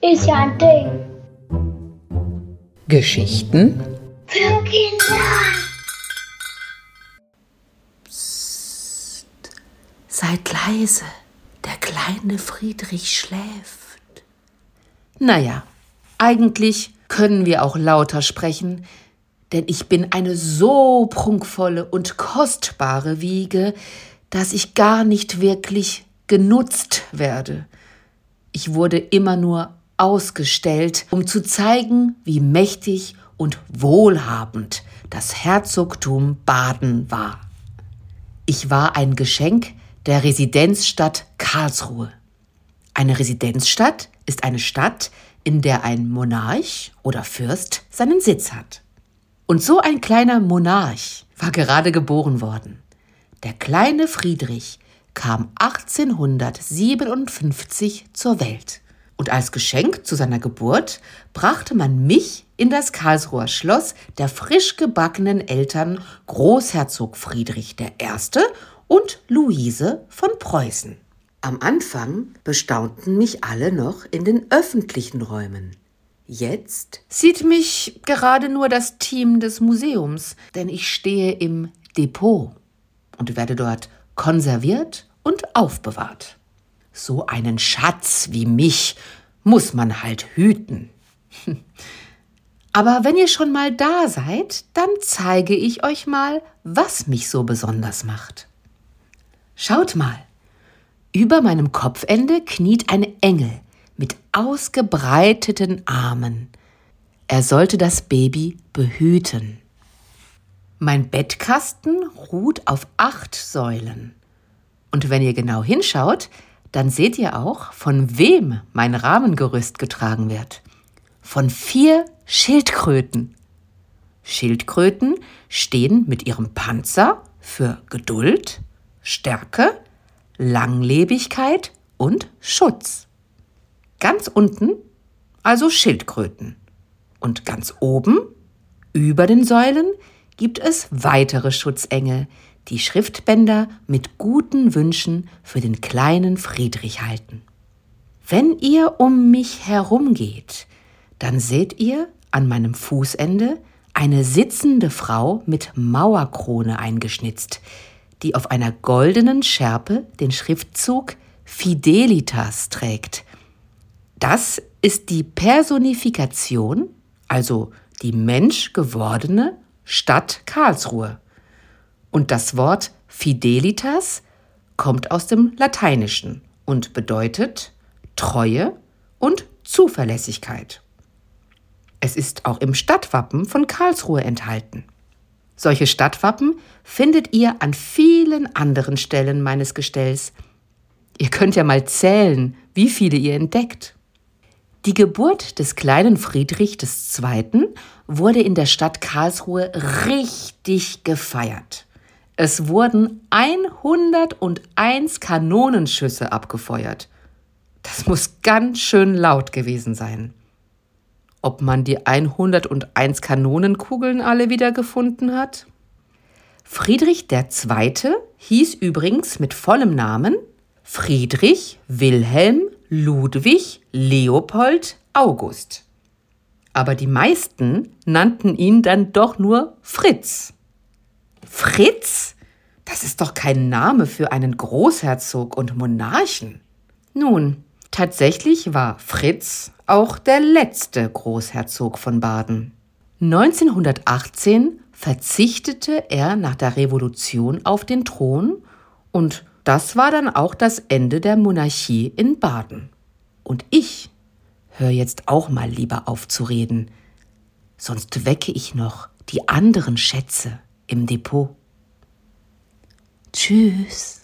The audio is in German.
Ist ja ein Ding. Geschichten Für Kinder. Seid leise, der kleine Friedrich schläft. Naja, eigentlich können wir auch lauter sprechen, denn ich bin eine so prunkvolle und kostbare Wiege, dass ich gar nicht wirklich genutzt werde. Ich wurde immer nur ausgestellt, um zu zeigen, wie mächtig und wohlhabend das Herzogtum Baden war. Ich war ein Geschenk der Residenzstadt Karlsruhe. Eine Residenzstadt ist eine Stadt, in der ein Monarch oder Fürst seinen Sitz hat. Und so ein kleiner Monarch war gerade geboren worden. Der kleine Friedrich kam 1857 zur Welt. Und als Geschenk zu seiner Geburt brachte man mich in das Karlsruher Schloss der frisch gebackenen Eltern Großherzog Friedrich I. und Luise von Preußen. Am Anfang bestaunten mich alle noch in den öffentlichen Räumen. Jetzt sieht mich gerade nur das Team des Museums, denn ich stehe im Depot und werde dort konserviert und aufbewahrt. So einen Schatz wie mich muss man halt hüten. Aber wenn ihr schon mal da seid, dann zeige ich euch mal, was mich so besonders macht. Schaut mal, über meinem Kopfende kniet ein Engel mit ausgebreiteten Armen. Er sollte das Baby behüten. Mein Bettkasten ruht auf acht Säulen. Und wenn ihr genau hinschaut, dann seht ihr auch, von wem mein Rahmengerüst getragen wird. Von vier Schildkröten. Schildkröten stehen mit ihrem Panzer für Geduld, Stärke, Langlebigkeit und Schutz. Ganz unten also Schildkröten. Und ganz oben, über den Säulen, gibt es weitere Schutzengel, die Schriftbänder mit guten Wünschen für den kleinen Friedrich halten. Wenn ihr um mich herumgeht, dann seht ihr an meinem Fußende eine sitzende Frau mit Mauerkrone eingeschnitzt, die auf einer goldenen Schärpe den Schriftzug Fidelitas trägt. Das ist die Personifikation, also die menschgewordene Stadt Karlsruhe. Und das Wort Fidelitas kommt aus dem Lateinischen und bedeutet Treue und Zuverlässigkeit. Es ist auch im Stadtwappen von Karlsruhe enthalten. Solche Stadtwappen findet ihr an vielen anderen Stellen meines Gestells. Ihr könnt ja mal zählen, wie viele ihr entdeckt. Die Geburt des kleinen Friedrich II. Wurde in der Stadt Karlsruhe richtig gefeiert. Es wurden 101 Kanonenschüsse abgefeuert. Das muss ganz schön laut gewesen sein. Ob man die 101 Kanonenkugeln alle wiedergefunden hat? Friedrich II. hieß übrigens mit vollem Namen Friedrich Wilhelm Ludwig Leopold August. Aber die meisten nannten ihn dann doch nur Fritz. Fritz? Das ist doch kein Name für einen Großherzog und Monarchen. Nun, tatsächlich war Fritz auch der letzte Großherzog von Baden. 1918 verzichtete er nach der Revolution auf den Thron und das war dann auch das Ende der Monarchie in Baden. Und ich höre jetzt auch mal lieber auf zu reden, sonst wecke ich noch die anderen Schätze im Depot. Tschüss.